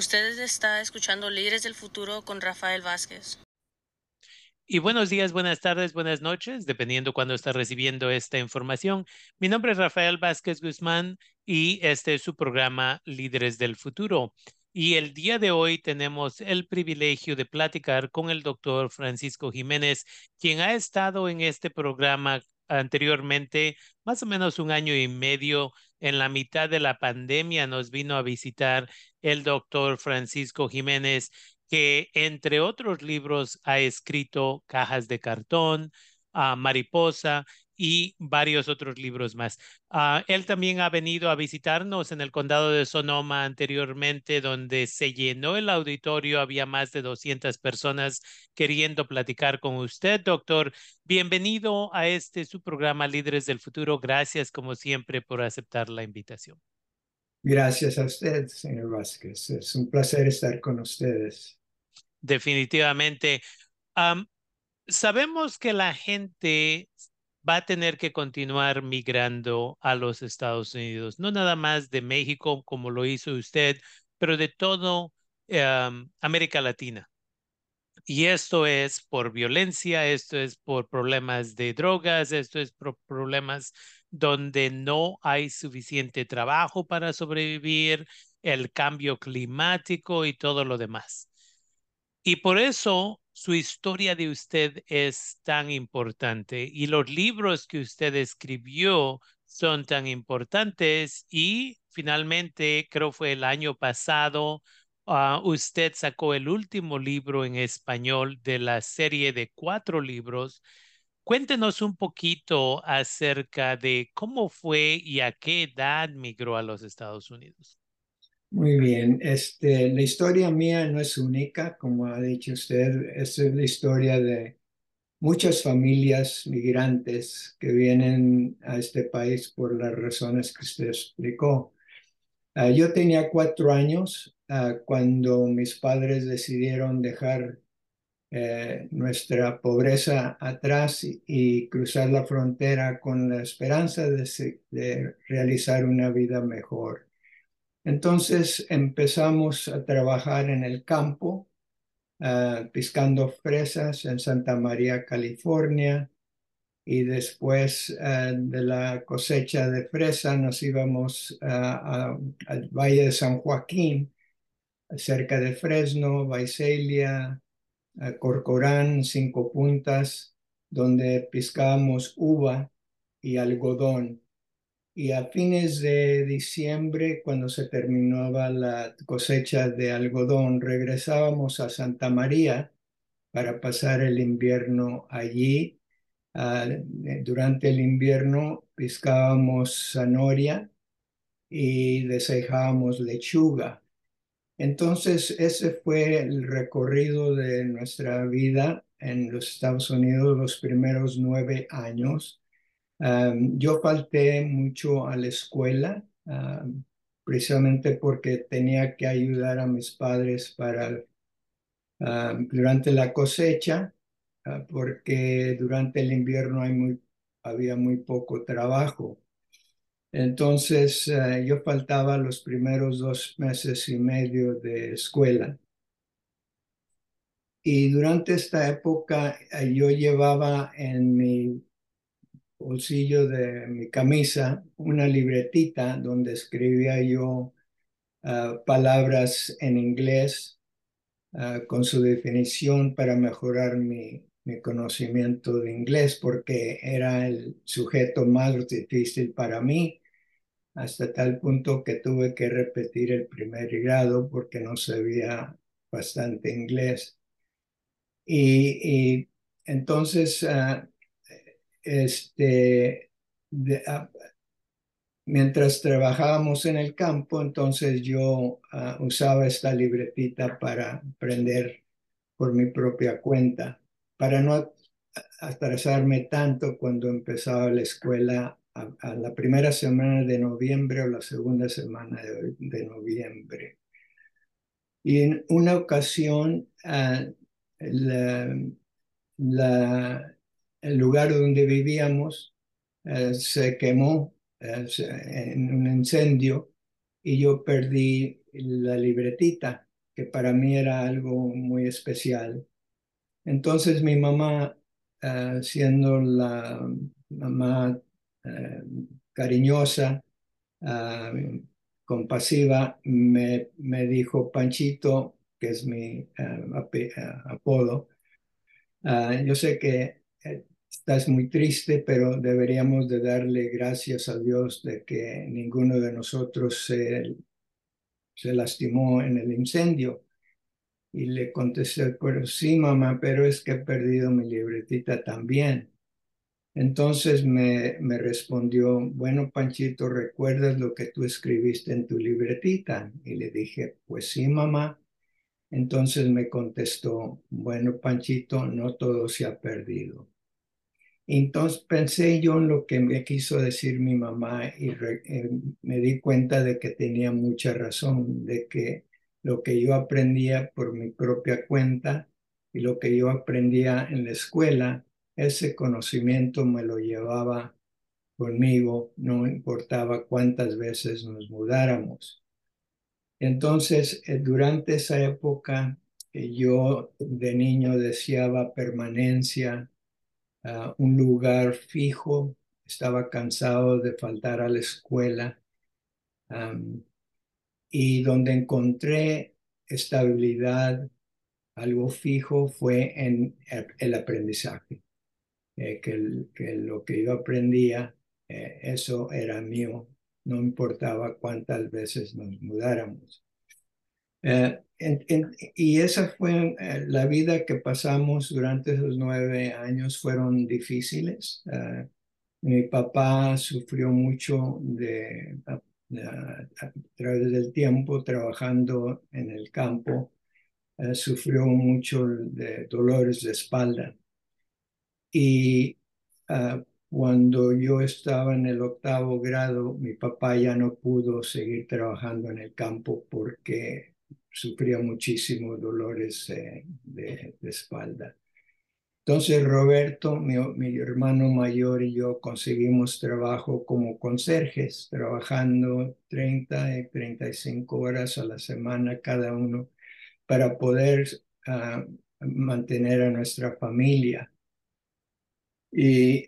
Ustedes está escuchando Líderes del Futuro con Rafael Vázquez. Y buenos días, buenas tardes, buenas noches, dependiendo cuándo está recibiendo esta información. Mi nombre es Rafael Vázquez Guzmán y este es su programa Líderes del Futuro. Y el día de hoy tenemos el privilegio de platicar con el doctor Francisco Jiménez, quien ha estado en este programa anteriormente, más o menos un año y medio, en la mitad de la pandemia, nos vino a visitar el doctor Francisco Jiménez que entre otros libros ha escrito Cajas de Cartón, uh, Mariposa y varios otros libros más. Uh, él también ha venido a visitarnos en el condado de Sonoma anteriormente, donde se llenó el auditorio, había más de 200 personas queriendo platicar con usted, doctor. Bienvenido a este su programa Líderes del Futuro. Gracias, como siempre, por aceptar la invitación. Gracias a usted, señor Vázquez. Es un placer estar con ustedes definitivamente. sabemos que la gente va a tener que continuar migrando a los Estados Unidos, no nada más de México como lo hizo usted, pero de todo América Latina. Y esto es por violencia, esto es por problemas de drogas, esto es por problemas donde no hay suficiente trabajo para sobrevivir, el cambio climático y todo lo demás. Y por eso su historia de usted es tan importante y los libros que usted escribió son tan importantes y finalmente, creo fue el año pasado, uh, usted sacó el último libro en español de la serie de cuatro libros. Cuéntenos un poquito acerca de cómo fue y a qué edad migró a los Estados Unidos. Muy bien, este, la historia mía no es única, como ha dicho usted, es la historia de muchas familias migrantes que vienen a este país por las razones que usted explicó. Ah, yo tenía cuatro años ah, cuando mis padres decidieron dejar eh, nuestra pobreza atrás y, cruzar la frontera con la esperanza de realizar una vida mejor. Entonces empezamos a trabajar en el campo, uh, piscando fresas en Santa María, California, y después uh, de la cosecha de fresa nos íbamos al Valle de San Joaquín, cerca de Fresno, Vaiselia, Corcorán, Cinco Puntas, donde piscábamos uva y algodón y a fines de diciembre, cuando se terminaba la cosecha de algodón, regresábamos a Santa María para pasar el invierno allí. Ah, eh, durante el invierno piscábamos zanahoria y desejábamos lechuga. Entonces, ese fue el recorrido de nuestra vida en los Estados Unidos los primeros nueve años yo falté mucho a la escuela, precisamente porque tenía que ayudar a mis padres para durante la cosecha, ah, porque durante el invierno hay muy, había muy poco trabajo. Entonces ah, yo faltaba los primeros dos meses y medio de escuela. Y durante esta época ah, yo llevaba en mi bolsillo de mi camisa una libretita donde escribía yo ah, palabras en inglés con su definición para mejorar mi, mi, conocimiento de inglés porque era el sujeto más difícil para mí hasta tal punto que tuve que repetir el primer grado porque no sabía bastante inglés. Y, entonces ah, este, ah, mientras trabajábamos en el campo, entonces yo ah, usaba esta libretita para aprender por mi propia cuenta, para no atrasarme tanto cuando empezaba la escuela a, la primera semana de noviembre o la segunda semana de, noviembre. Y en una ocasión, ah, la el lugar donde vivíamos eh, se quemó eh, en un incendio y yo perdí la libretita. que para mí era algo muy especial. Entonces mi mamá, ah, siendo la mamá eh, cariñosa, ah, compasiva, me, dijo Panchito, que es mi ah, apodo, yo sé que estás muy triste, pero deberíamos de darle gracias a Dios de que ninguno de nosotros se, se lastimó en el incendio. Y le contesté, pero sí, mamá, pero es que he perdido mi libretita también. Entonces me, me respondió, bueno, Panchito, ¿recuerdas lo que tú escribiste en tu libretita? Y le dije, pues sí, mamá. Entonces me contestó, bueno, Panchito, no todo se ha perdido. Entonces pensé yo en lo que me quiso decir mi mamá y eh, me di cuenta de que tenía mucha razón, de que lo que yo aprendía por mi propia cuenta y lo que yo aprendía en la escuela, ese conocimiento me lo llevaba conmigo, no importaba cuántas veces nos mudáramos. Entonces, eh, durante esa época, yo de niño deseaba permanencia, un lugar fijo, estaba cansado de faltar a la escuela y donde encontré estabilidad, algo fijo, fue en el aprendizaje, eh, que, lo que yo aprendía, eh, eso era mío, no importaba cuántas veces nos mudáramos. Eh, y esa fue eh, la vida que pasamos durante esos nueve años, fueron difíciles. Mi papá sufrió mucho de, a, través del tiempo trabajando en el campo, sufrió mucho de dolores de espalda. Y cuando yo estaba en el octavo grado, mi papá ya no pudo seguir trabajando en el campo porque sufría muchísimos dolores eh, de, espalda. Entonces Roberto, mi, hermano mayor y yo conseguimos trabajo como conserjes, trabajando 30 y 35 horas a la semana cada uno para poder uh, mantener a nuestra familia. Y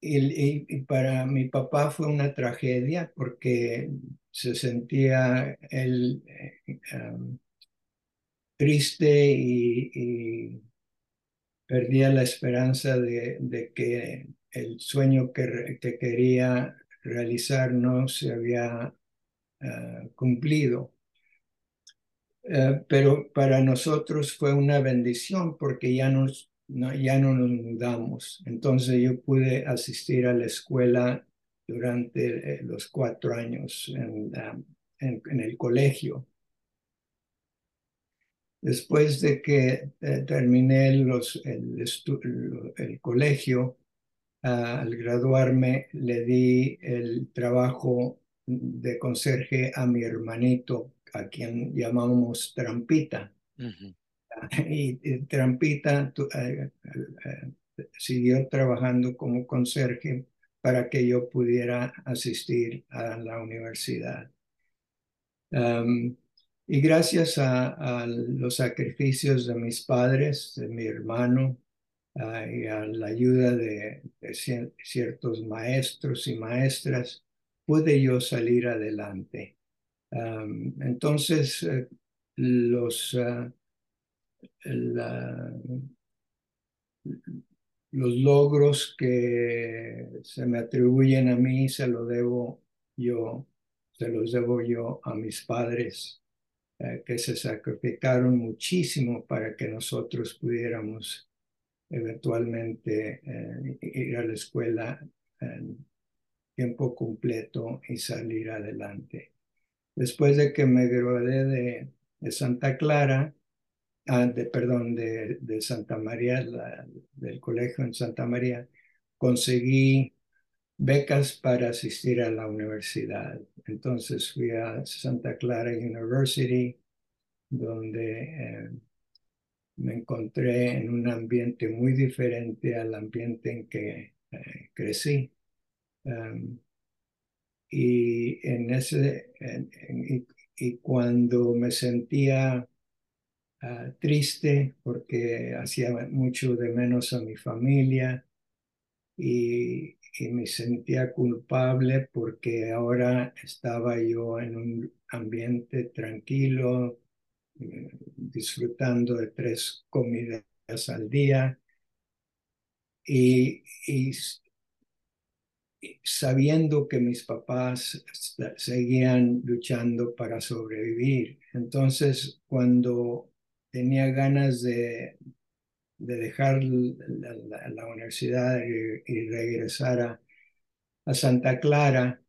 y, para mi papá fue una tragedia porque se sentía él eh, triste y, perdía la esperanza de, que el sueño que, que, quería realizar no se había ah, cumplido. Eh, pero para nosotros fue una bendición porque ya nos ya no nos mudamos. Entonces yo pude asistir a la escuela durante eh, los cuatro años en, en, el colegio. Después de que eh, terminé los, el, el, colegio, al graduarme le di el trabajo de conserje a mi hermanito, a quien llamamos Trampita y, Trampita eh, eh, siguió trabajando como conserje para que yo pudiera asistir a la universidad. Y gracias a, los sacrificios de mis padres, de mi hermano, ah, y a la ayuda de, ciertos maestros y maestras, pude yo salir adelante. entonces, eh, los ah, los logros que se me atribuyen a mí se los debo yo, se los debo yo a mis padres que se sacrificaron muchísimo para que nosotros pudiéramos eventualmente eh, ir a la escuela en tiempo completo y salir adelante. Después de que me gradué de, de Santa Clara, Ah, de, perdón, de, de Santa María, del colegio en Santa María, conseguí becas para asistir a la universidad. Entonces fui a Santa Clara University, donde eh, me encontré en un ambiente muy diferente al ambiente en que eh, crecí. Um, y en ese y cuando me sentía ah, triste porque hacía mucho de menos a mi familia y, y me sentía culpable porque ahora estaba yo en un ambiente tranquilo, eh, disfrutando de tres comidas al día y sabiendo que mis papás seguían luchando para sobrevivir. Entonces, cuando tenía ganas de, de dejar la, universidad y, regresar a, a, Santa Clara,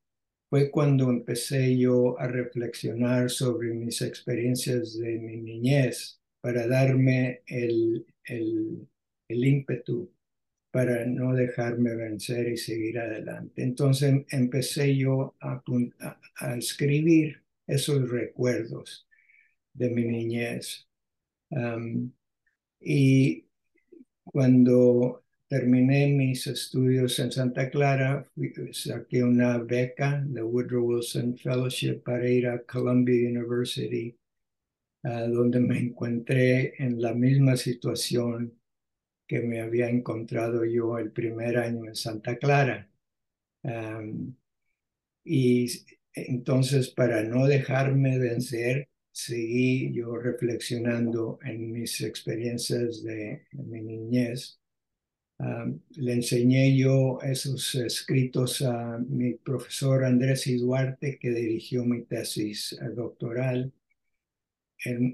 fue cuando empecé yo a reflexionar sobre mis experiencias de mi niñez para darme el, el, el ímpetu para no dejarme vencer y seguir adelante. Entonces empecé yo a, escribir esos recuerdos de mi niñez. y cuando terminé mis estudios en Santa Clara, saqué una beca, de Woodrow Wilson Fellowship, para ir a Columbia University, ah, donde me encontré en la misma situación que me había encontrado yo el primer año en Santa Clara. y entonces, para no dejarme vencer, seguí yo reflexionando en mis experiencias de, mi niñez. le enseñé yo esos escritos a mi profesor Andrés Duarte, que dirigió mi tesis doctoral,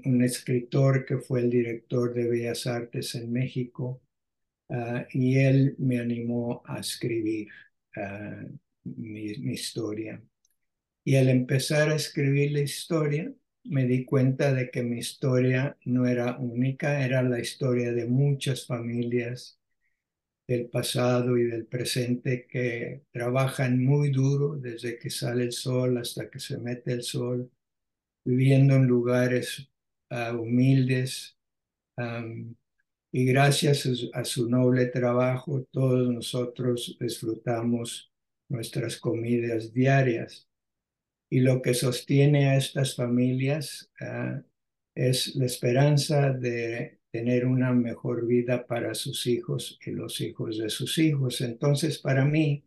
un escritor que fue el director de Bellas Artes en México, Ah, y él me animó a escribir ah, mi, historia. Y al empezar a escribir la historia, me di cuenta de que mi historia no era única, era la historia de muchas familias del pasado y del presente que trabajan muy duro desde que sale el sol hasta que se mete el sol, viviendo en lugares ah, humildes, y gracias a su noble trabajo todos nosotros disfrutamos nuestras comidas diarias. Y lo que sostiene a estas familias ah, es la esperanza de tener una mejor vida para sus hijos y los hijos de sus hijos. Entonces, para mí,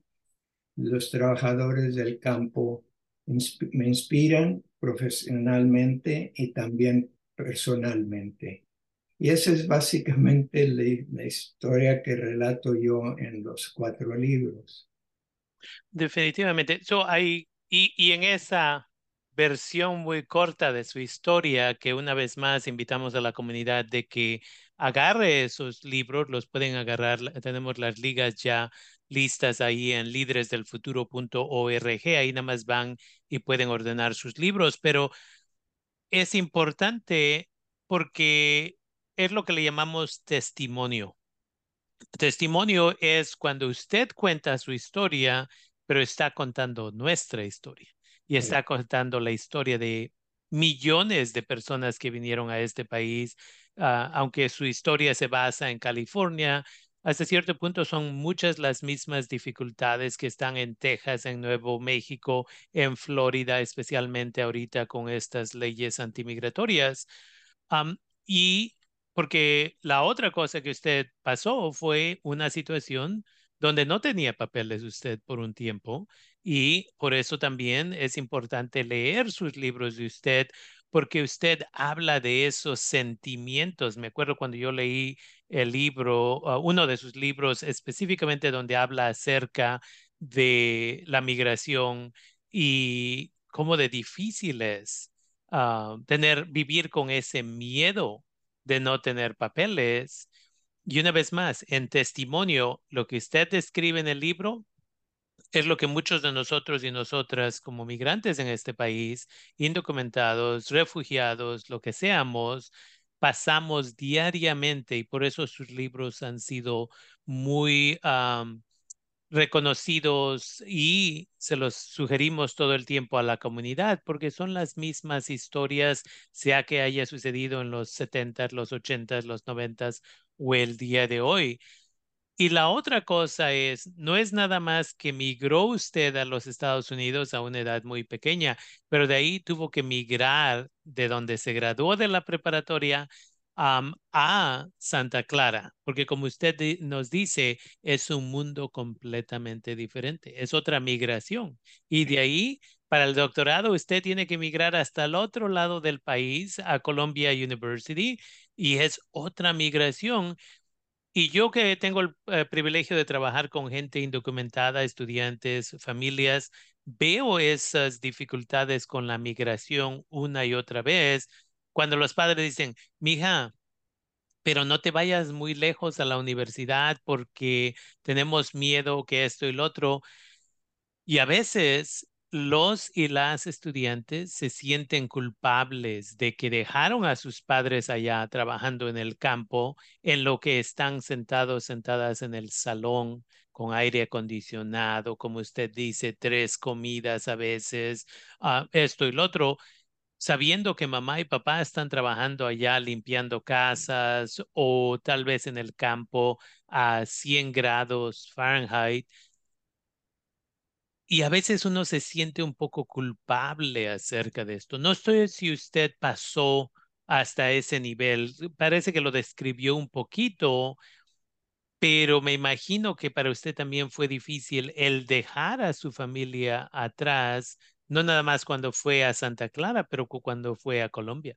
los trabajadores del campo me inspiran profesionalmente y también personalmente. Y esa es básicamente la, historia que relato yo en los cuatro libros. Definitivamente. So, hay, y, en esa versión muy corta de su historia, que una vez más invitamos a la comunidad de que agarre esos libros, los pueden agarrar, tenemos las ligas ya listas ahí en líderesdelfuturo.org, ahí nada más van y pueden ordenar sus libros, pero es importante porque es lo que le llamamos testimonio. Testimonio es cuando usted cuenta su historia, pero está contando nuestra historia y está contando la historia de millones de personas que vinieron a este país, ah, aunque su historia se basa en California. Hasta cierto punto son muchas las mismas dificultades que están en Texas, en Nuevo México, en Florida, especialmente ahorita con estas leyes antimigratorias. y porque la otra cosa que usted pasó fue una situación donde no tenía papeles usted por un tiempo y por eso también es importante leer sus libros de usted porque usted habla de esos sentimientos. Me acuerdo cuando yo leí el libro, ah, uno de sus libros específicamente donde habla acerca de la migración y cómo de difícil es ah, tener, vivir con ese miedo de no tener papeles. Y una vez más, en testimonio, lo que usted describe en el libro es lo que muchos de nosotros y nosotras como migrantes en este país, indocumentados, refugiados, lo que seamos, pasamos diariamente y por eso sus libros han sido muy reconocidos y se los sugerimos todo el tiempo a la comunidad porque son las mismas historias, sea que haya sucedido en los 70, los 80, los 90 o el día de hoy. Y la otra cosa es, no es nada más que migró usted a los Estados Unidos a una edad muy pequeña, pero de ahí tuvo que migrar de donde se graduó de la preparatoria a Santa Clara, porque como usted nos dice, es un mundo completamente diferente, es otra migración. Y de ahí, para el doctorado, usted tiene que migrar hasta el otro lado del país, a Columbia University, y es otra migración y yo que tengo el eh, privilegio de trabajar con gente indocumentada, estudiantes, familias, veo esas dificultades con la migración una y otra vez cuando los padres dicen, mija, pero no te vayas muy lejos a la universidad porque tenemos miedo que esto y lo otro. Y a veces los y las estudiantes se sienten culpables de que dejaron a sus padres allá trabajando en el campo, en lo que están sentados, sentadas en el salón con aire acondicionado, como usted dice, tres comidas a veces, ah, esto y lo otro, sabiendo que mamá y papá están trabajando allá limpiando casas o tal vez en el campo a 100 grados Fahrenheit y a veces uno se siente un poco culpable acerca de esto. No sé si usted pasó hasta ese nivel. Parece que lo describió un poquito, pero me imagino que para usted también fue difícil el dejar a su familia atrás, no nada más cuando fue a Santa Clara, pero cuando fue a Colombia.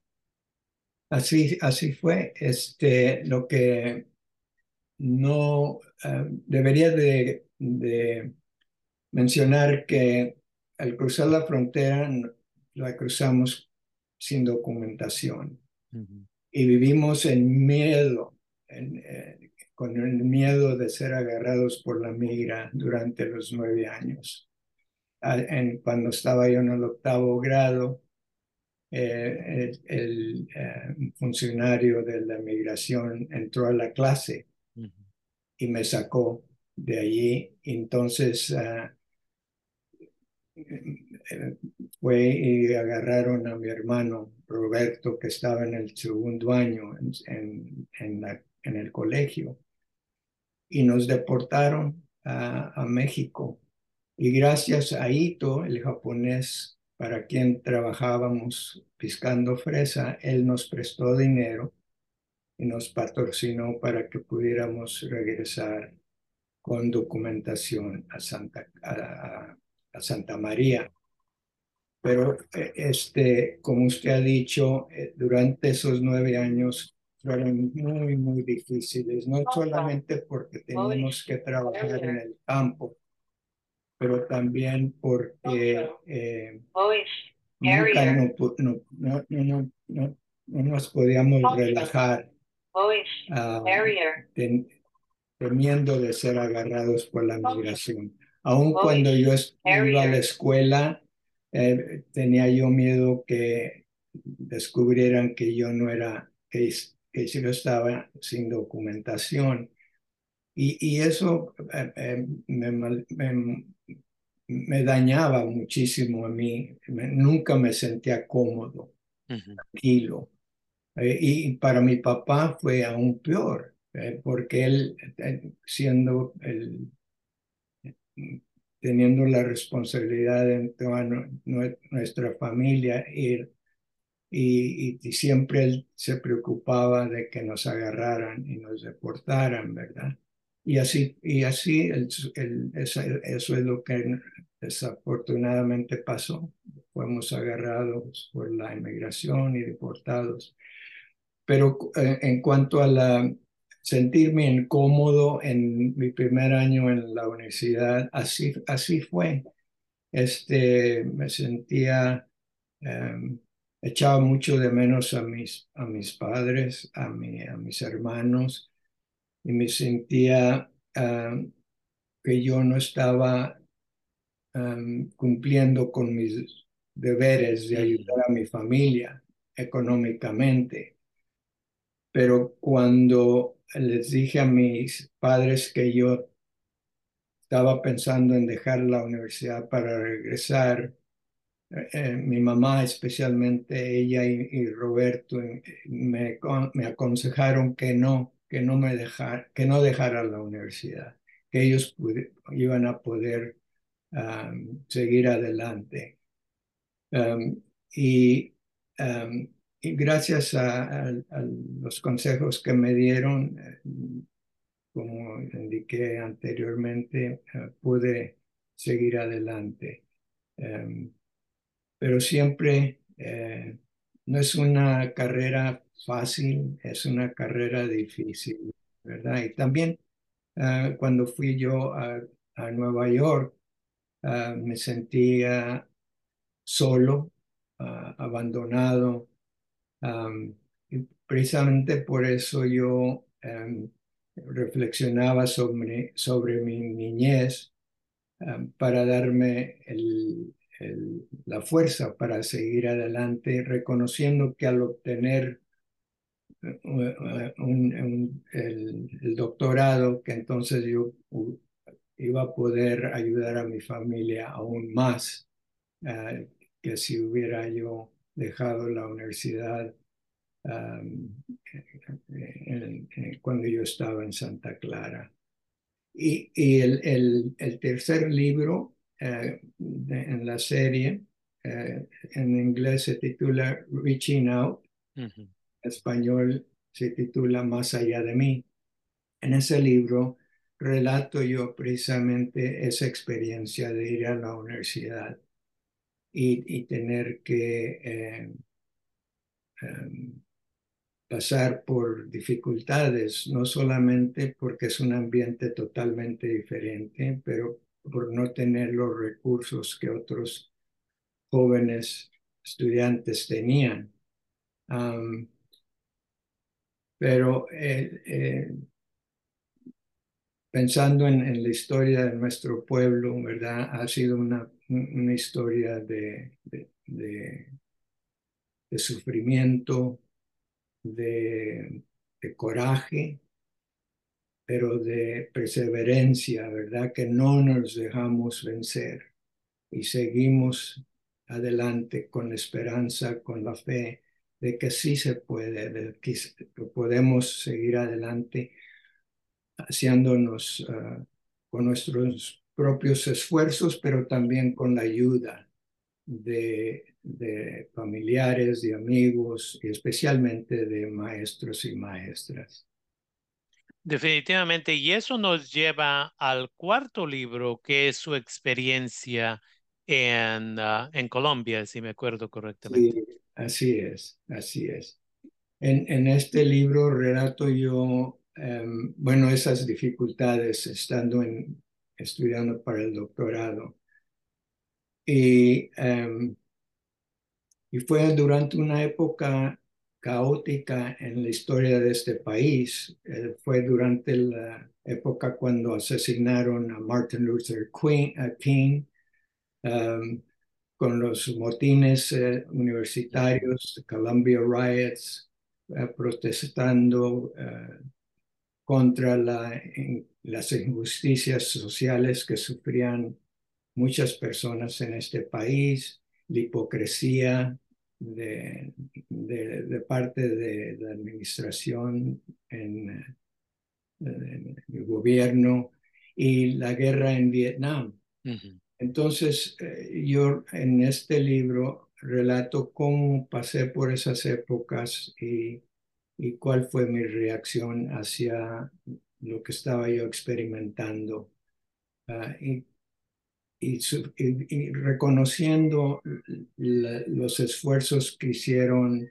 Así, así fue. Este, lo que no eh, debería de mencionar que al cruzar la frontera la cruzamos sin documentación y vivimos en miedo, eh, con el miedo de ser agarrados por la migra durante los nueve años. En, cuando estaba yo en el octavo grado, eh, el, eh, funcionario de la migración entró a la clase y me sacó de allí. Entonces, ah, fue y agarraron a mi hermano Roberto, que estaba en el segundo año en, en, el colegio, y nos deportaron a, a, México. Y gracias a Ito, el japonés para quien trabajábamos piscando fresa, él nos prestó dinero y nos patrocinó para que pudiéramos regresar con documentación a Santa, a Santa María. Pero, eh, este, como usted ha dicho, eh, durante esos nueve años fueron muy, muy difíciles, no solamente porque teníamos que trabajar en el campo, pero también porque eh, nunca no, no, no, no, nos podíamos relajar uh, temiendo de ser agarrados por la migración. Aun cuando yo iba a la escuela, eh, tenía yo miedo que descubrieran que yo no era, que, que yo estaba sin documentación. Y, y eso eh, eh, me, me, dañaba muchísimo a mí. nunca me sentía cómodo, tranquilo. y para mi papá fue aún peor, porque él, siendo el teniendo la responsabilidad de toda nuestra familia ir y, y, siempre él se preocupaba de que nos agarraran y nos deportaran, ¿verdad? Y así, y así el, eso, eso, es lo que desafortunadamente pasó. Fuimos agarrados por la inmigración y deportados. Pero eh, en cuanto a la sentirme incómodo en mi primer año en la universidad. Así, así fue. Este, me sentía, em, echaba mucho de menos a mis, a mis padres, a, mi, a mis hermanos, y me sentía em, que yo no estaba em, cumpliendo con mis deberes de ayudar a mi familia económicamente. Pero cuando les dije a mis padres que yo estaba pensando en dejar la universidad para regresar. Eh, eh, mi mamá, especialmente ella y, Roberto, eh, me, aconsejaron que no, que no me dejar, que no dejara la universidad, que ellos iban a poder seguir adelante. y, y, gracias a, los consejos que me dieron, eh, como indiqué anteriormente, eh, pude seguir adelante. pero siempre eh, no es una carrera fácil, es una carrera difícil, ¿verdad? Y también cuando fui yo a, Nueva York, me sentía solo, ah, y precisamente por eso yo em, reflexionaba sobre, sobre mi niñez em, para darme la fuerza para seguir adelante, reconociendo que al obtener eh, el, doctorado, que entonces yo iba a poder ayudar a mi familia aún más eh, que si hubiera yo dejado la universidad cuando yo estaba en Santa Clara. Y, y el, el, tercer libro eh, en la serie. Eh, en inglés se titula Reaching Out. En español se titula Más allá de mí. En ese libro relato yo precisamente esa experiencia de ir a la universidad y, tener que eh, em, pasar por dificultades, no solamente porque es un ambiente totalmente diferente, pero por no tener los recursos que otros jóvenes estudiantes tenían. pero eh, eh, pensando en, la historia de nuestro pueblo, ¿verdad? Ha sido una, una historia de, sufrimiento, de, coraje, pero de perseverancia, ¿verdad? Que no nos dejamos vencer y seguimos adelante con la esperanza, con la fe de que sí se puede, de que podemos seguir adelante haciéndonos ah, con nuestros propios esfuerzos, pero también con la ayuda de, de familiares, de amigos y especialmente de maestros y maestras. Definitivamente, y eso nos lleva al cuarto libro, que es su experiencia en, ah, en Colombia, si me acuerdo correctamente. Sí, así es, así es. En, en este libro relato yo, em, bueno, esas dificultades estando en, estudiando para el doctorado. Y, em, y fue durante una época caótica en la historia de este país. Eh, fue durante la época cuando asesinaron a Martin Luther King, um, con los motines eh, universitarios, Columbia Riots, eh, protestando contra las injusticias sociales que sufrían muchas personas en este país, la hipocresía de, de, parte de la administración en, el gobierno y la guerra en Vietnam. Entonces, eh, yo en este libro relato cómo pasé por esas épocas y, y cuál fue mi reacción hacia lo que estaba yo experimentando. Ah, y y, reconociendo los esfuerzos que hicieron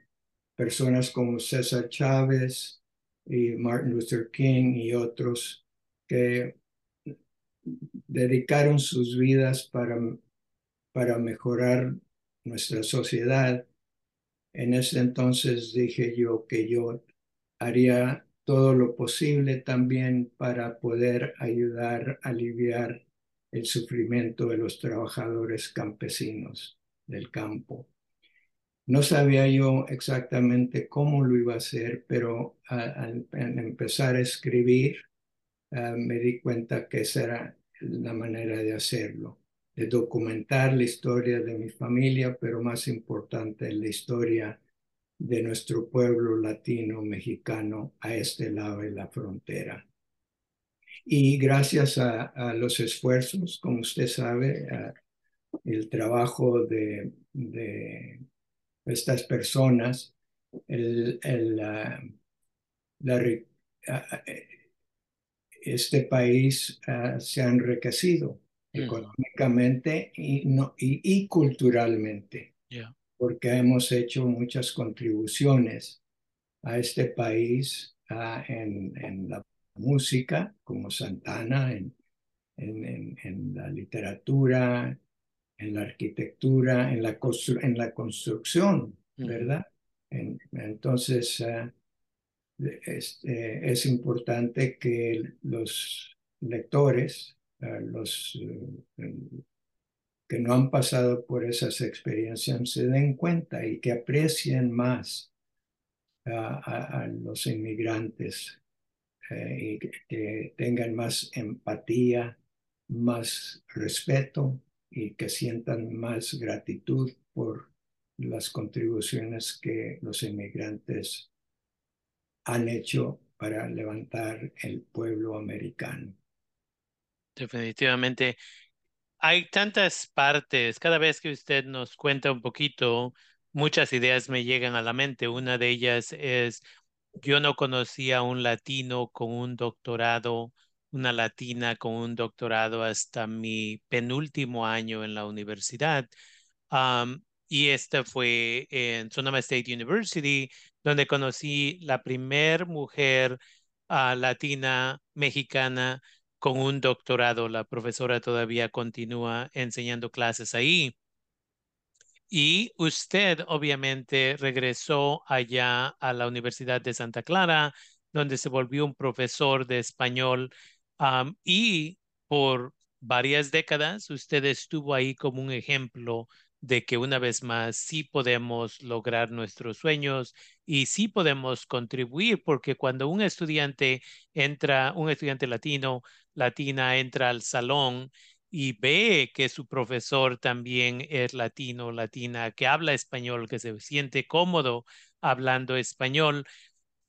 personas como César Chávez y Martin Luther King y otros que dedicaron sus vidas para, para mejorar nuestra sociedad. En ese entonces dije yo que yo haría todo lo posible también para poder ayudar a aliviar el sufrimiento de los trabajadores campesinos del campo. No sabía yo exactamente cómo lo iba a hacer, pero al, empezar a escribir ah, me di cuenta que esa era la manera de hacerlo, de documentar la historia de mi familia, pero más importante, la historia de nuestro pueblo latino mexicano a este lado de la frontera. Y gracias a, los esfuerzos, como usted sabe, el trabajo de, estas personas, este país se ha enriquecido económicamente y, no, y, culturalmente, porque hemos hecho muchas contribuciones a este país en, en, la música, como Santana, en, en, en, la literatura, en la arquitectura, en la, en la construcción, ¿verdad? entonces, uh, este, es importante que los lectores, los uh, que no han pasado por esas experiencias, se den cuenta y que aprecien más a, los inmigrantes y que tengan más empatía, más respeto y que sientan más gratitud por las contribuciones que los inmigrantes han hecho para levantar el pueblo americano. Definitivamente. Hay tantas partes. Cada vez que usted nos cuenta un poquito, muchas ideas me llegan a la mente. Una de ellas es, yo no conocía a un latino con un doctorado una latina con un doctorado hasta mi penúltimo año en la universidad. y esta fue en Sonoma State University, donde conocí la primer mujer ah, latina mexicana con un doctorado. La profesora todavía continúa enseñando clases ahí. Y usted obviamente regresó allá a la Universidad de Santa Clara, donde se volvió un profesor de español y por varias décadas usted estuvo ahí como un ejemplo de que una vez más sí podemos lograr nuestros sueños y sí podemos contribuir, porque cuando un estudiante entra, un estudiante latino, latina entra al salón y ve que su profesor también es latino, latina, que habla español, que se siente cómodo hablando español,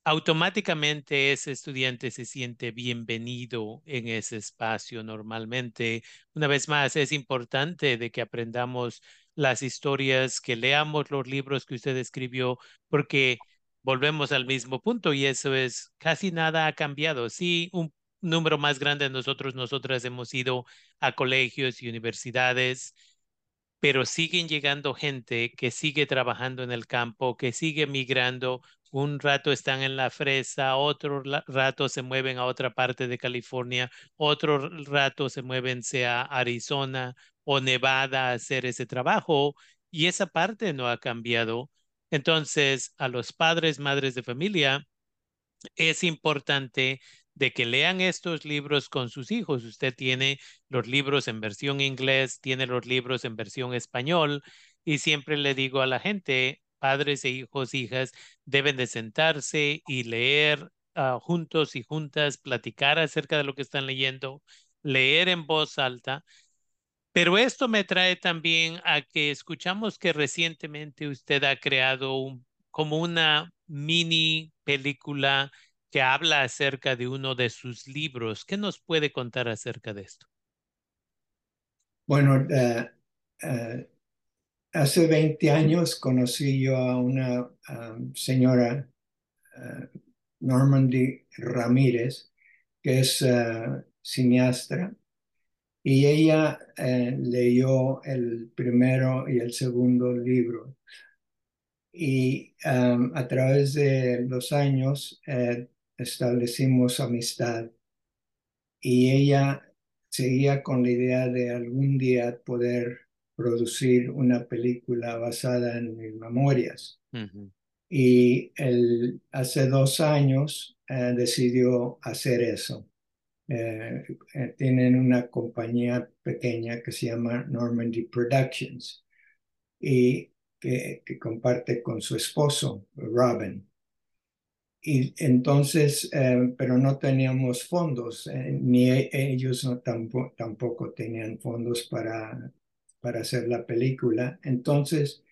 automáticamente ese estudiante se siente bienvenido en ese espacio normalmente. Una vez más, es importante de que aprendamos las historias, que leamos los libros que usted escribió, porque volvemos al mismo punto y eso es, casi nada ha cambiado. Sí, un número más grande de nosotros, nosotras hemos ido a colegios y universidades pero siguen llegando gente que sigue trabajando en el campo, que sigue migrando. Un rato están en la fresa, otro rato se mueven a otra parte de California, otro rato se mueven a Arizona o Nevada a hacer ese trabajo y esa parte no ha cambiado. Entonces, a los padres, madres de familia, es importante de que lean estos libros con sus hijos. Usted tiene los libros en versión inglés, tiene los libros en versión español y siempre le digo a la gente, padres e hijos, hijas, deben de sentarse y leer ah, juntos y juntas, platicar acerca de lo que están leyendo, leer en voz alta. Pero esto me trae también a que escuchamos que recientemente usted ha creado como una mini película que habla acerca de uno de sus libros. ¿Qué nos puede contar acerca de esto? Bueno, eh, eh, hace 20 años conocí yo a una señora, uh, Normandy Ramírez, que es cineasta, y ella leyó el primero y el segundo libro. Y a través de los años establecimos amistad y ella seguía con la idea de algún día poder producir una película basada en mis memorias. Y hace dos años eh, decidió hacer eso. Eh, tienen una compañía pequeña que se llama Normandy Productions y que comparte con su esposo, Robin. Y entonces, eh, pero no teníamos fondos, eh, ni e, ellos tampoco, tampoco, tenían fondos para, para hacer la película. Entonces,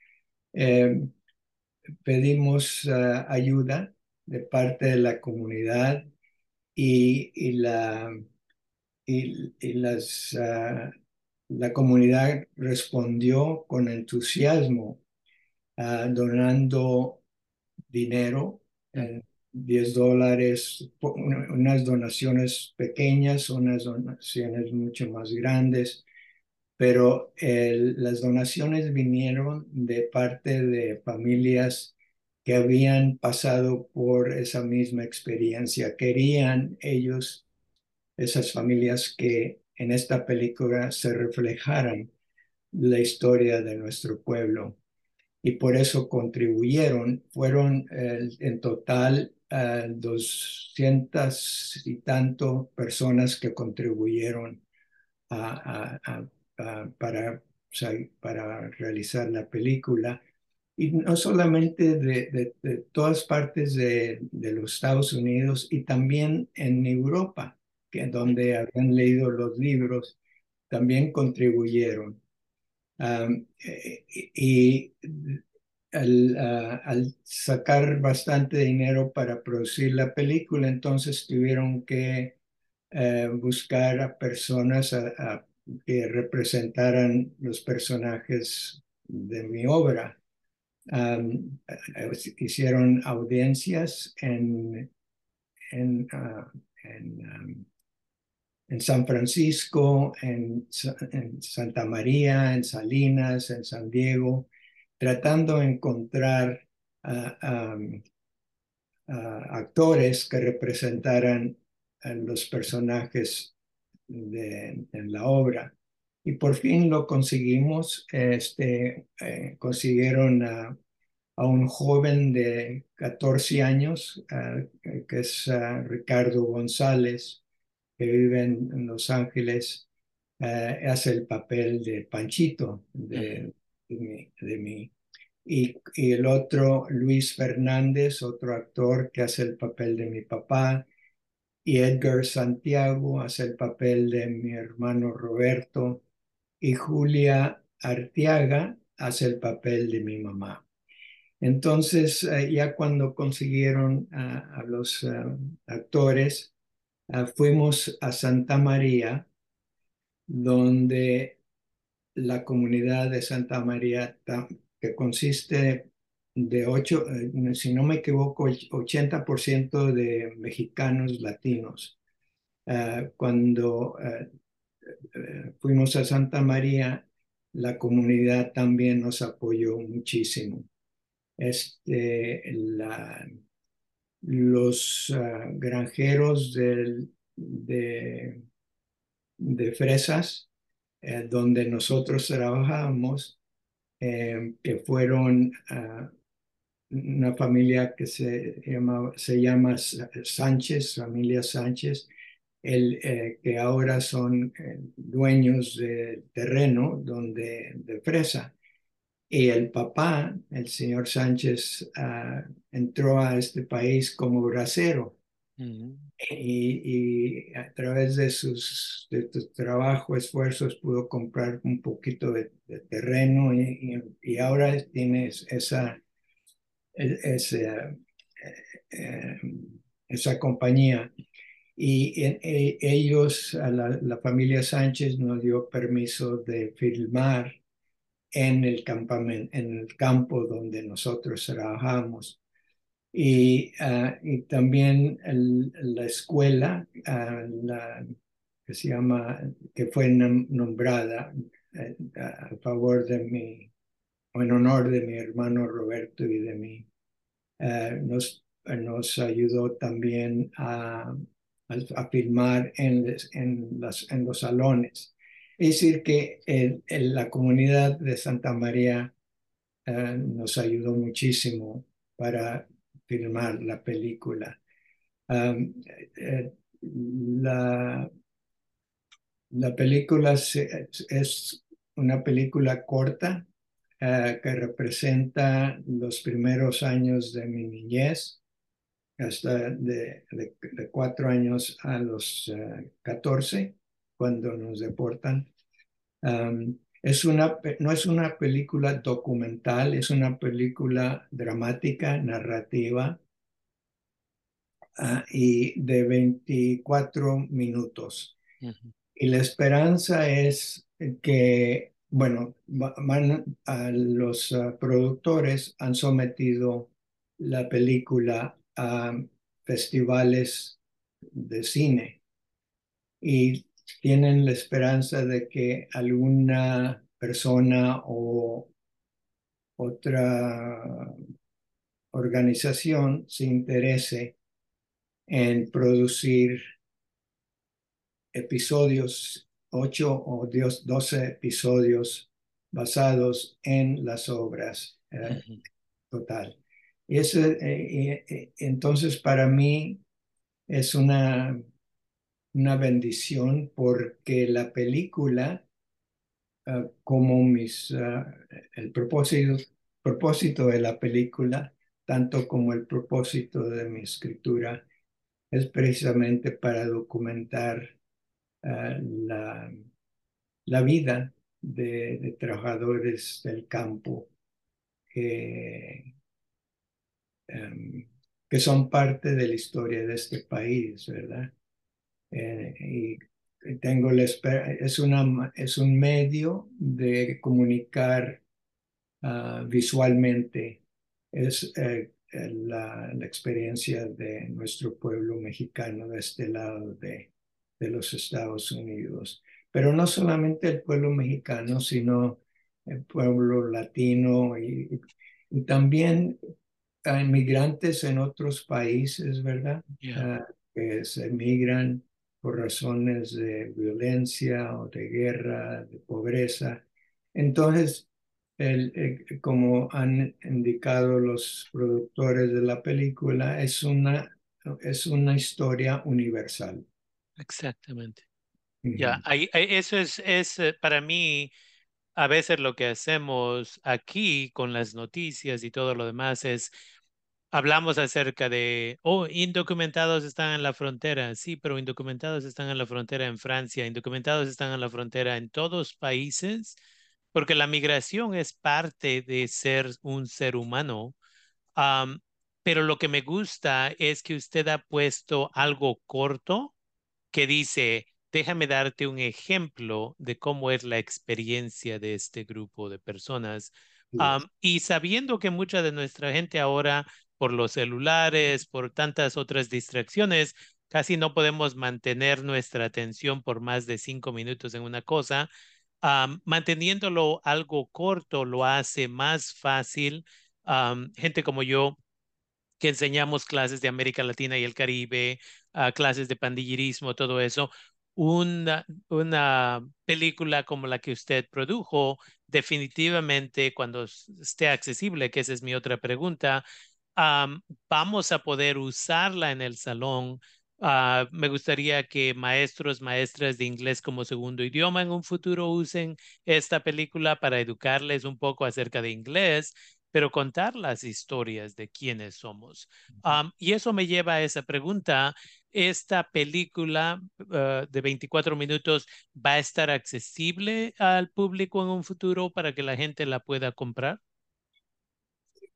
pedimos ayuda de parte de la comunidad y, la, y, las, uh, la comunidad respondió con entusiasmo, uh, donando dinero, eh, 10 dólares, unas donaciones pequeñas, unas donaciones mucho más grandes, pero las donaciones vinieron de parte de familias que habían pasado por esa misma experiencia. Querían ellos, esas familias, que en esta película se reflejaran la historia de nuestro pueblo. Y por eso contribuyeron, fueron eh, en total uh, 200 y tanto personas que contribuyeron a, para, para realizar la película y no solamente de, de, todas partes de, de, los Estados Unidos y también en Europa, que donde habían leído los libros, también contribuyeron. Um, y, al, sacar bastante dinero para producir la película, entonces tuvieron que uh, buscar a personas que representaran los personajes de mi obra um, hicieron audiencias en, en, uh, en, um, San Francisco, en, Santa María, en Salinas, en San Diego, tratando de encontrar uh, um, uh, actores que representaran los personajes de, en la obra y por fin lo conseguimos. Este, eh, consiguieron a, a, un joven de 14 años, uh, que es uh, Ricardo González, que vive en, en Los Ángeles, uh, hace el papel de Panchito, de, de, mi, de mí. Y, y, el otro, Luis Fernández, otro actor que hace el papel de mi papá. Y Edgar Santiago hace el papel de mi hermano Roberto y Julia Arteaga hace el papel de mi mamá. Entonces, uh, ya cuando consiguieron a los uh, actores, fuimos a Santa María, donde la comunidad de Santa María, que consiste de ocho, eh, si no me equivoco, 80% de mexicanos latinos. cuando eh, fuimos a Santa María, la comunidad también nos apoyó muchísimo. Este, los uh, granjeros de, de, fresas, eh, donde nosotros trabajábamos, eh, que fueron uh, una familia que se se llama Sánchez, familia Sánchez, el, eh, que ahora son eh, dueños del terreno donde, de fresa. Y el papá, el señor Sánchez, uh, entró a este país como bracero. Uh -huh. y, y, a través de, sus, de trabajo, esfuerzos, pudo comprar un poquito de, de terreno y, y, y, ahora tiene esa, e, esa, eh, esa compañía y eh, ellos, la, la, familia Sánchez nos dio permiso de filmar en el campamento, en el campo donde nosotros trabajamos. Y, uh, y también el, la escuela, uh, la, que se llama, que fue nombrada uh, a favor de mi, o en honor de mi hermano Roberto y de mí, nos, nos ayudó también a a filmar en, en, los salones. Es decir, que la comunidad de Santa María uh, nos ayudó muchísimo para filmar la película. Um, eh, la, la película es una película corta que representa los primeros años de mi niñez hasta de, de, de cuatro años a los uh, 14, cuando nos deportan. Um, Es una, no es una película documental, es una película dramática, narrativa, uh, y de 24 minutos. Uh -huh. Y la esperanza es que, bueno, van a los uh, productores han sometido la película a festivales de cine y tienen la esperanza de que alguna persona o otra organización se interese en producir episodios, ocho o doce episodios basados en las obras eh, total. Y eso, eh, eh, entonces para mí es una, una bendición porque la película, uh, como mis, uh, el propósito, propósito de la película, tanto como el propósito de mi escritura, es precisamente para documentar uh, la, la, vida de, de, trabajadores del campo que, um, que, son parte de la historia de este país, ¿verdad? Eh, y tengo la es, una, es un medio de comunicar uh, visualmente. Es, eh, la, la, experiencia de nuestro pueblo mexicano de este lado de, de, los Estados Unidos. Pero no solamente el pueblo mexicano, sino el pueblo latino y, y también a inmigrantes en otros países, ¿verdad? Yeah. Uh, que se emigran por razones de violencia o de guerra, de pobreza. Entonces, el, el, como han indicado los productores de la película, es una, es una historia universal. Exactamente. Uh -huh. Ya, ahí, eso es, es para mí, a veces lo que hacemos aquí con las noticias y todo lo demás es, hablamos acerca de, oh, indocumentados están en la frontera, sí, pero indocumentados están en la frontera en Francia, indocumentados están en la frontera en todos países porque la migración es parte de ser un ser humano. Um, pero lo que me gusta es que usted ha puesto algo corto que dice, déjame darte un ejemplo de cómo es la experiencia de este grupo de personas. Um, y sabiendo que mucha de nuestra gente ahora, por los celulares, por tantas otras distracciones, casi no podemos mantener nuestra atención por más de cinco minutos en una cosa, Um, manteniéndolo algo corto lo hace más fácil. Um, gente como yo, que enseñamos clases de América Latina y el Caribe, uh, clases de pandillerismo, todo eso, una, una película como la que usted produjo, definitivamente cuando esté accesible, que esa es mi otra pregunta, um, vamos a poder usarla en el salón Uh, me gustaría que maestros, maestras de inglés como segundo idioma en un futuro usen esta película para educarles un poco acerca de inglés, pero contar las historias de quiénes somos. Um, y eso me lleva a esa pregunta. ¿Esta película uh, de 24 minutos va a estar accesible al público en un futuro para que la gente la pueda comprar?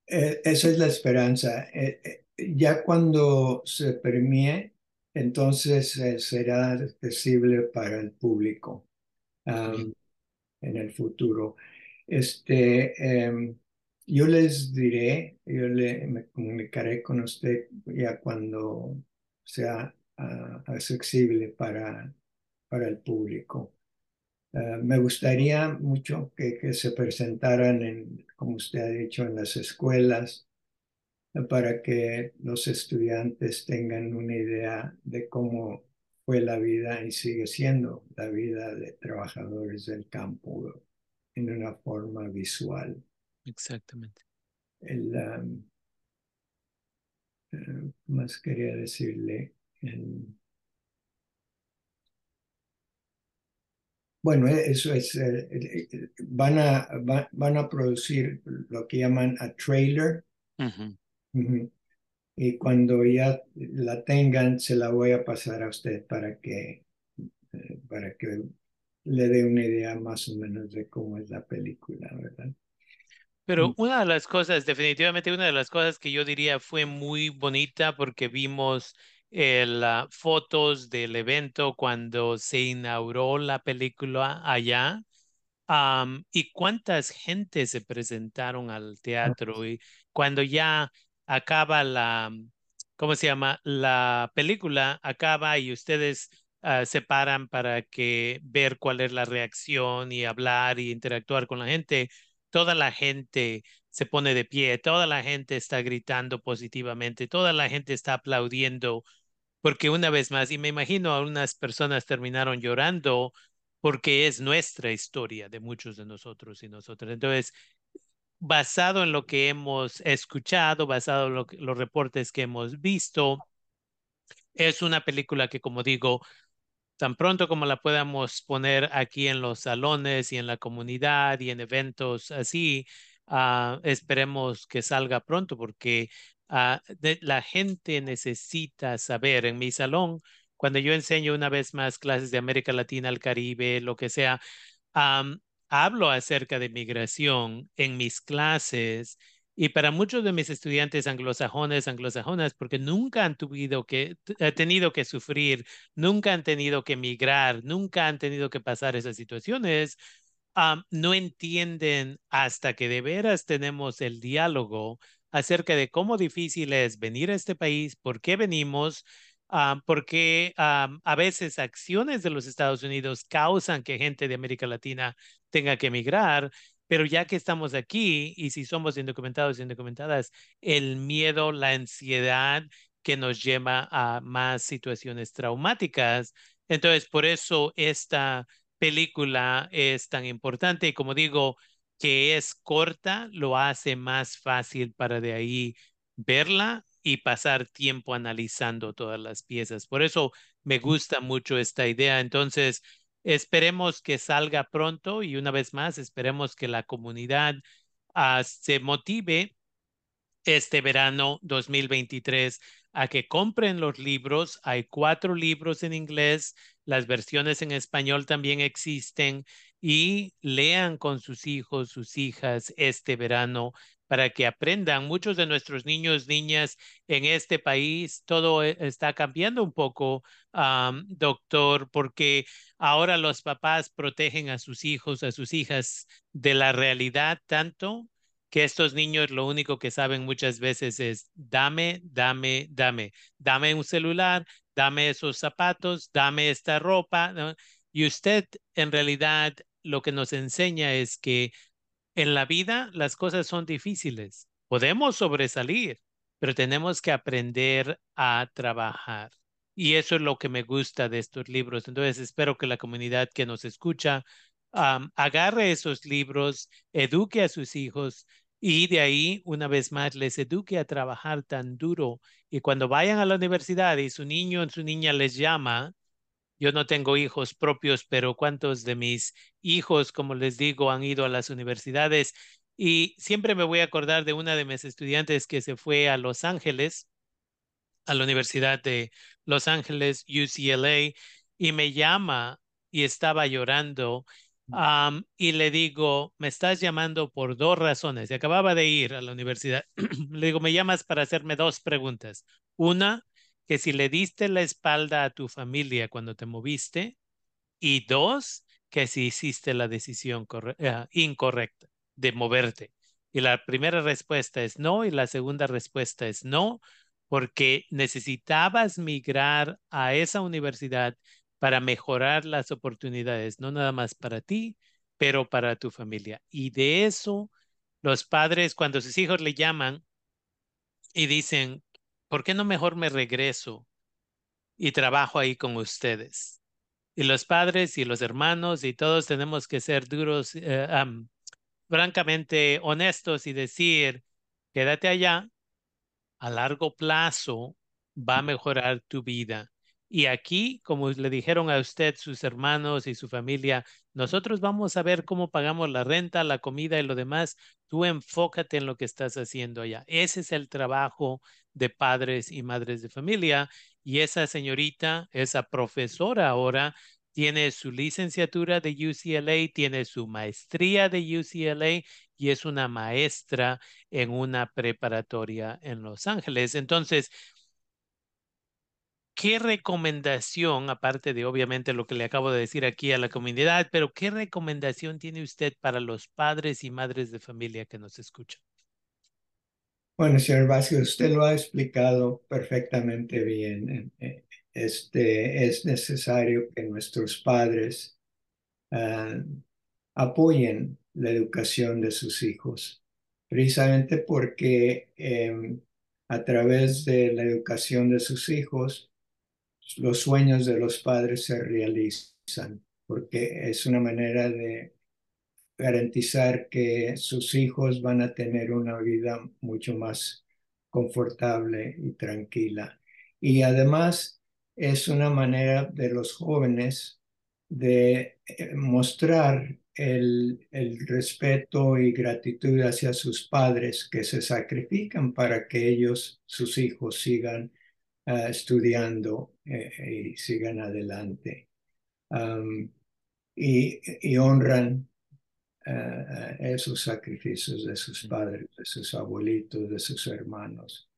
Eh, esa es la esperanza. Eh, eh, ya cuando se premie, entonces eh, será accesible para el público um, en el futuro. Este, eh, yo les diré, yo le, me comunicaré con usted ya cuando sea accesible para, para el público. Uh, me gustaría mucho que, que, se presentaran, en, como usted ha dicho, en las escuelas, para que los estudiantes tengan una idea de cómo fue la vida y sigue siendo la vida de trabajadores del campo en una forma visual. Exactamente. El, um, uh, más quería decirle. Bueno, eso es, eh, van, a, va, van a producir lo que llaman a trailer. Uh -huh. Y cuando ya la tengan, se la voy a pasar a usted para que, para que le dé una idea más o menos de cómo es la película, ¿verdad? Pero Mm. una de las cosas, definitivamente una de las cosas que yo diría fue muy bonita porque vimos eh, la- fotos del evento cuando se inauguró la película allá. Am, y cuántas gente se presentaron al teatro y cuando ya acaba la, ¿cómo se llama? La película acaba y ustedes ah, se paran para que ver cuál es la reacción y hablar y interactuar con la gente. Toda la gente se pone de pie, toda la gente está gritando positivamente, toda la gente está aplaudiendo porque una vez más, y me imagino algunas personas terminaron llorando porque es nuestra historia de muchos de nosotros y nosotras. Entonces, basado en lo que hemos escuchado, basado en los reportes que hemos visto, es una película que, como digo, tan pronto como la podamos poner aquí en los salones y en la comunidad y en eventos así, ah, esperemos que salga pronto porque de- la gente necesita saber. En mi salón, cuando yo enseño una vez más clases de América Latina, el Caribe, lo que sea, hablo acerca de migración en mis clases y para muchos de mis estudiantes anglosajones, anglosajonas, porque nunca han tenido que, t- tenido que sufrir nunca han tenido que migrar, nunca han tenido que pasar esas situaciones, am, no entienden hasta que de veras tenemos el diálogo acerca de cómo difícil es venir a este país, por qué venimos, ah, por qué am, a veces acciones de los Estados Unidos causan que gente de América Latina tenga que emigrar. Pero ya que estamos aquí y si somos indocumentados y indocumentadas, el miedo, la ansiedad que nos lleva a más situaciones traumáticas. Entonces, por eso esta película es tan importante y como digo, que es corta, lo hace más fácil para de ahí verla y pasar tiempo analizando todas las piezas. Por eso me gusta mucho esta idea. Entonces, esperemos que salga pronto y una vez más, esperemos que la comunidad ah, se motive este verano 2023 a que compren los libros. Hay cuatro libros en inglés, las versiones en español también existen y lean con sus hijos, sus hijas este verano para que aprendan. Muchos de nuestros niños, niñas en este país, todo e- está cambiando un poco, doctor, porque ahora los papás protegen a sus hijos, a sus hijas de la realidad tanto que estos niños lo único que saben muchas veces es dame, dame, dame, dame un celular, dame esos zapatos, dame esta ropa. Y usted en realidad lo que nos enseña es que en la vida las cosas son difíciles. Podemos sobresalir, pero tenemos que aprender a trabajar. Y eso es lo que me gusta de estos libros. Entonces espero que la comunidad que nos escucha agarre esos libros, eduque a sus hijos y de ahí, una vez más, les eduque a trabajar tan duro. Y cuando vayan a la universidad y su niño o su niña les llama, yo no tengo hijos propios, pero cuántos de mis hijos, como les digo, han ido a las universidades. Y siempre me voy a acordar de una de mis estudiantes que se fue a Los Ángeles, a la Universidad de Los Ángeles, UCLA, y me llama y estaba llorando. um, y le digo, me estás llamando por dos razones. Y acababa de ir a la universidad. le digo, me llamas para hacerme dos preguntas. Una, que si le diste la espalda a tu familia cuando te moviste. Y dos, que si hiciste la decisión eh, incorrecta de moverte. Y la primera respuesta es no y la segunda respuesta es no, porque necesitabas migrar a esa universidad para mejorar las oportunidades, no nada más para ti, pero para tu familia. Y de eso, los padres, cuando sus hijos le llaman y dicen, ¿por qué no mejor me regreso y trabajo ahí con ustedes? Y los padres y los hermanos y todos tenemos que ser duros, eh, francamente honestos y decir, quédate allá, a largo plazo va a mejorar tu vida. Y aquí, como le dijeron a usted, sus hermanos y su familia, nosotros vamos a ver cómo pagamos la renta, la comida y lo demás. Tú enfócate en lo que estás haciendo allá. Ese es el trabajo de padres y madres de familia. Y esa señorita, esa profesora ahora, tiene su licenciatura de UCLA, tiene su maestría de UCLA y es una maestra en una preparatoria en Los Ángeles. Entonces, ¿qué recomendación, aparte de obviamente lo que le acabo de decir aquí a la comunidad, pero qué recomendación tiene usted para los padres y madres de familia que nos escuchan? Bueno, señor Vázquez, usted lo ha explicado perfectamente bien. Eh, este, es necesario que nuestros padres uh, apoyen la educación de sus hijos, precisamente porque eh, a través de la educación de sus hijos, los sueños de los padres se realizan, porque es una manera de garantizar que sus hijos van a tener una vida mucho más confortable y tranquila. Y además es una manera de los jóvenes de eh, mostrar el, el, respeto y gratitud hacia sus padres que se sacrifican para que ellos, sus hijos, sigan uh, estudiando eh, y sigan adelante. Um, y, y, honran uh, esos sacrificios de sus padres, de sus abuelitos, de sus hermanos.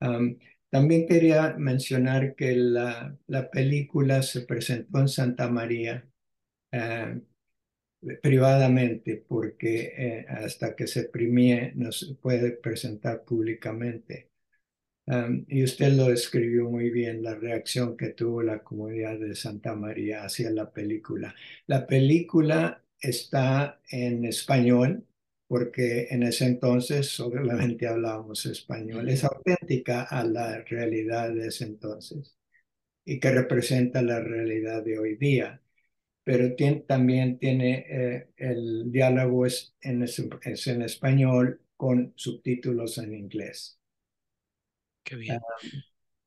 Um, también quería mencionar que la, la, película se presentó en Santa María privadamente porque eh, hasta que se primie no se puede presentar públicamente. Y usted lo describió muy bien, la reacción que tuvo la comunidad de Santa María hacia la película. La película está en español, porque en ese entonces solamente hablábamos español. Es auténtica a la realidad de ese entonces y que representa la realidad de hoy día. Pero también tiene eh, el diálogo es en español con subtítulos en inglés. Qué bien.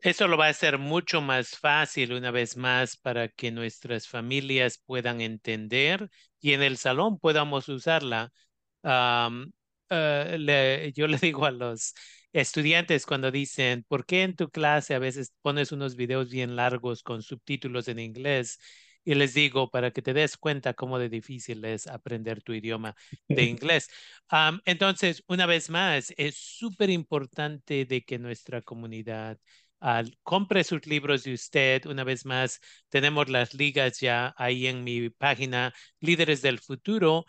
Eso lo va a hacer mucho más fácil una vez más para que nuestras familias puedan entender y en el salón podamos usarla. Um, le, yo le digo a los estudiantes cuando dicen, ¿por qué en tu clase a veces pones unos videos bien largos con subtítulos en inglés? Y les digo, para que te des cuenta cómo de difícil es aprender tu idioma de inglés. entonces, una vez más, es súper importante de que nuestra comunidad compre sus libros de usted. Una vez más, tenemos las ligas ya ahí en mi página, Líderes del Futuro.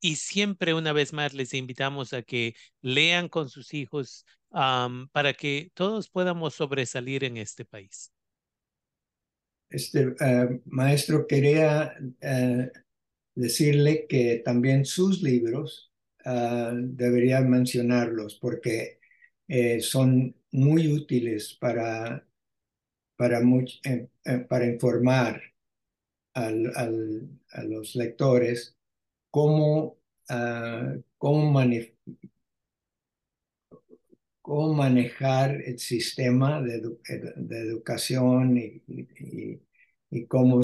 y siempre, una vez más, les invitamos a que lean con sus hijos para que todos podamos sobresalir en este país. Este, eh, maestro, quería eh, decirle que también sus libros uh, debería mencionarlos porque eh, son muy útiles para, para, para informar al, al, a los lectores cómo, uh, cómo cómo manejar el sistema de, educación y, cómo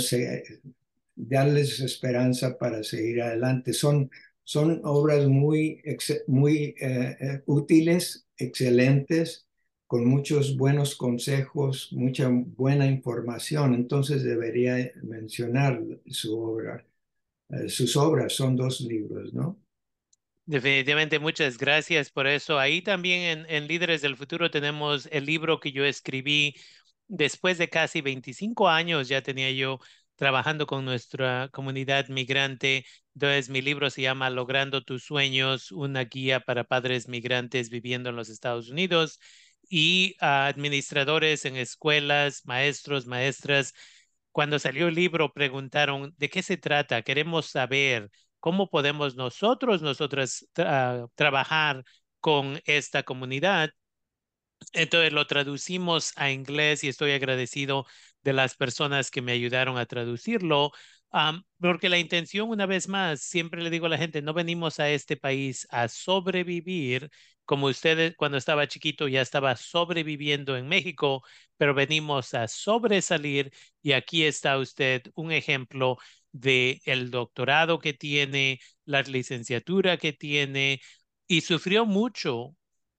darles esperanza para seguir adelante. Son, son obras muy, muy eh, eh, útiles, excelentes, con muchos buenos consejos, mucha buena información. Entonces debería mencionar su obra. Eh, sus obras son dos libros, ¿no? Definitivamente, muchas gracias por eso. Ahí también en, Líderes del Futuro tenemos el libro que yo escribí después de casi 25 años, ya tenía yo trabajando con nuestra comunidad migrante. Entonces, mi libro se llama Logrando tus sueños, una guía para padres migrantes viviendo en los Estados Unidos y administradores en escuelas, maestros, maestras. Cuando salió el libro, preguntaron, ¿de qué se trata? Queremos saber ¿Cómo podemos nosotros, nosotras, trabajar con esta comunidad? Entonces lo traducimos a inglés y estoy agradecido de las personas que me ayudaron a traducirlo, porque la intención, una vez más, siempre le digo a la gente, no venimos a este país a sobrevivir, como usted cuando estaba chiquito ya estaba sobreviviendo en México, pero venimos a sobresalir y aquí está usted un ejemplo de el doctorado que tiene, la licenciatura que tiene y sufrió mucho,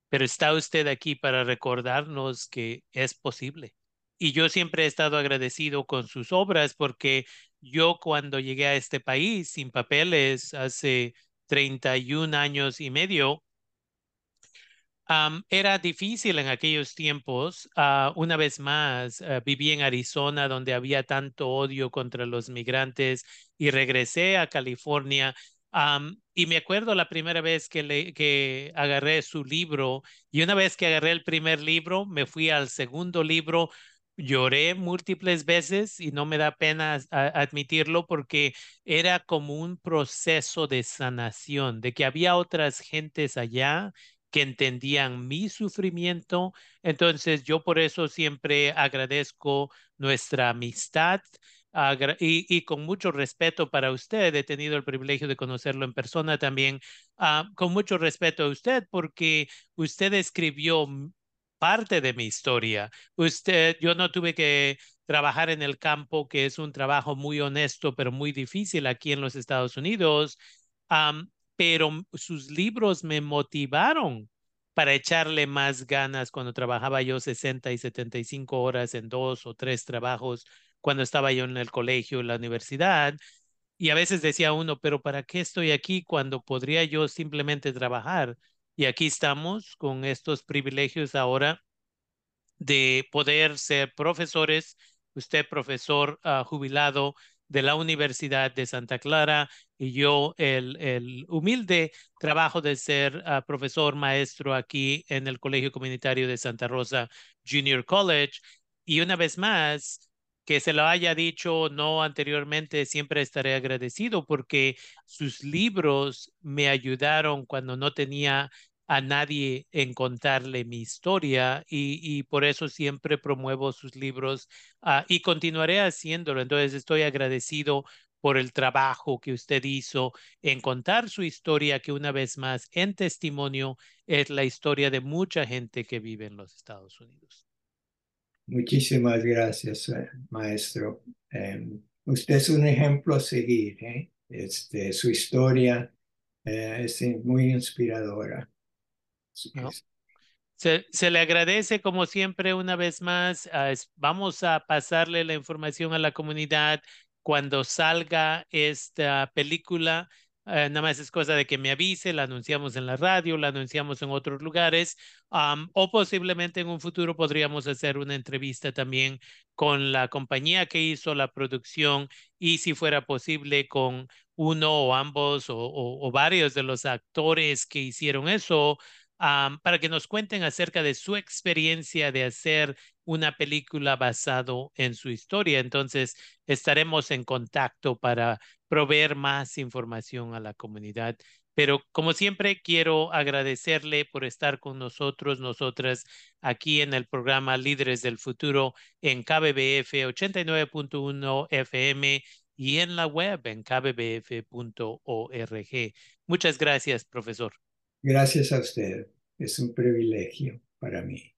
pero está usted aquí para recordarnos que es posible. Y yo siempre he estado agradecido con sus obras porque yo cuando llegué a este país sin papeles hace 31 años y medio, era difícil en aquellos tiempos. Ah, una vez más, ah, viví en Arizona donde había tanto odio contra los migrantes y regresé a California. y me acuerdo la primera vez que, le, que agarré su libro y una vez que agarré el primer libro, me fui al segundo libro. Lloré múltiples veces y no me da pena admitirlo porque era como un proceso de sanación, de que había otras gentes allá que entendían mi sufrimiento. Entonces yo por eso siempre agradezco nuestra amistad y, con mucho respeto para usted. He tenido el privilegio de conocerlo en persona también. Ah, con mucho respeto a usted porque usted escribió parte de mi historia. Usted, yo no tuve que trabajar en el campo, que es un trabajo muy honesto, pero muy difícil aquí en los Estados Unidos pero sus libros me motivaron para echarle más ganas cuando trabajaba yo 60 y 75 horas en dos o tres trabajos, cuando estaba yo en el colegio, en la universidad. Y a veces decía uno, pero ¿para qué estoy aquí cuando podría yo simplemente trabajar? Y aquí estamos con estos privilegios ahora de poder ser profesores, usted profesor ah, jubilado de la Universidad de Santa Clara y yo el, el humilde trabajo de ser ah, profesor maestro aquí en el Colegio Comunitario de Santa Rosa Junior College. Y una vez más, que se lo haya dicho no anteriormente, siempre estaré agradecido porque sus libros me ayudaron cuando no tenía a nadie en contarle mi historia y, por eso siempre promuevo sus libros ah, y continuaré haciéndolo. Entonces estoy agradecido por el trabajo que usted hizo en contar su historia, que una vez más en testimonio es la historia de mucha gente que vive en los Estados Unidos. Muchísimas gracias, eh, maestro. Em, usted es un ejemplo a seguir. ¿eh? Este, su historia eh, es muy inspiradora. Se, le agradece como siempre una vez más. Vamos a pasarle la información a la comunidad cuando salga esta película. Eh, nada más es cosa de que me avise, la anunciamos en la radio, la anunciamos en otros lugares, o posiblemente en un futuro podríamos hacer una entrevista también con la compañía que hizo la producción y si fuera posible con uno o ambos o varios de los actores que hicieron eso para que nos cuenten acerca de su experiencia de hacer una película basado en su historia. Entonces, estaremos en contacto para proveer más información a la comunidad. Pero como siempre, quiero agradecerle por estar con nosotros, nosotras, aquí en el programa Líderes del Futuro en KBBF 89.1 FM y en la web en kbbf.org. Muchas gracias, profesor. Gracias a usted. Es un privilegio para mí.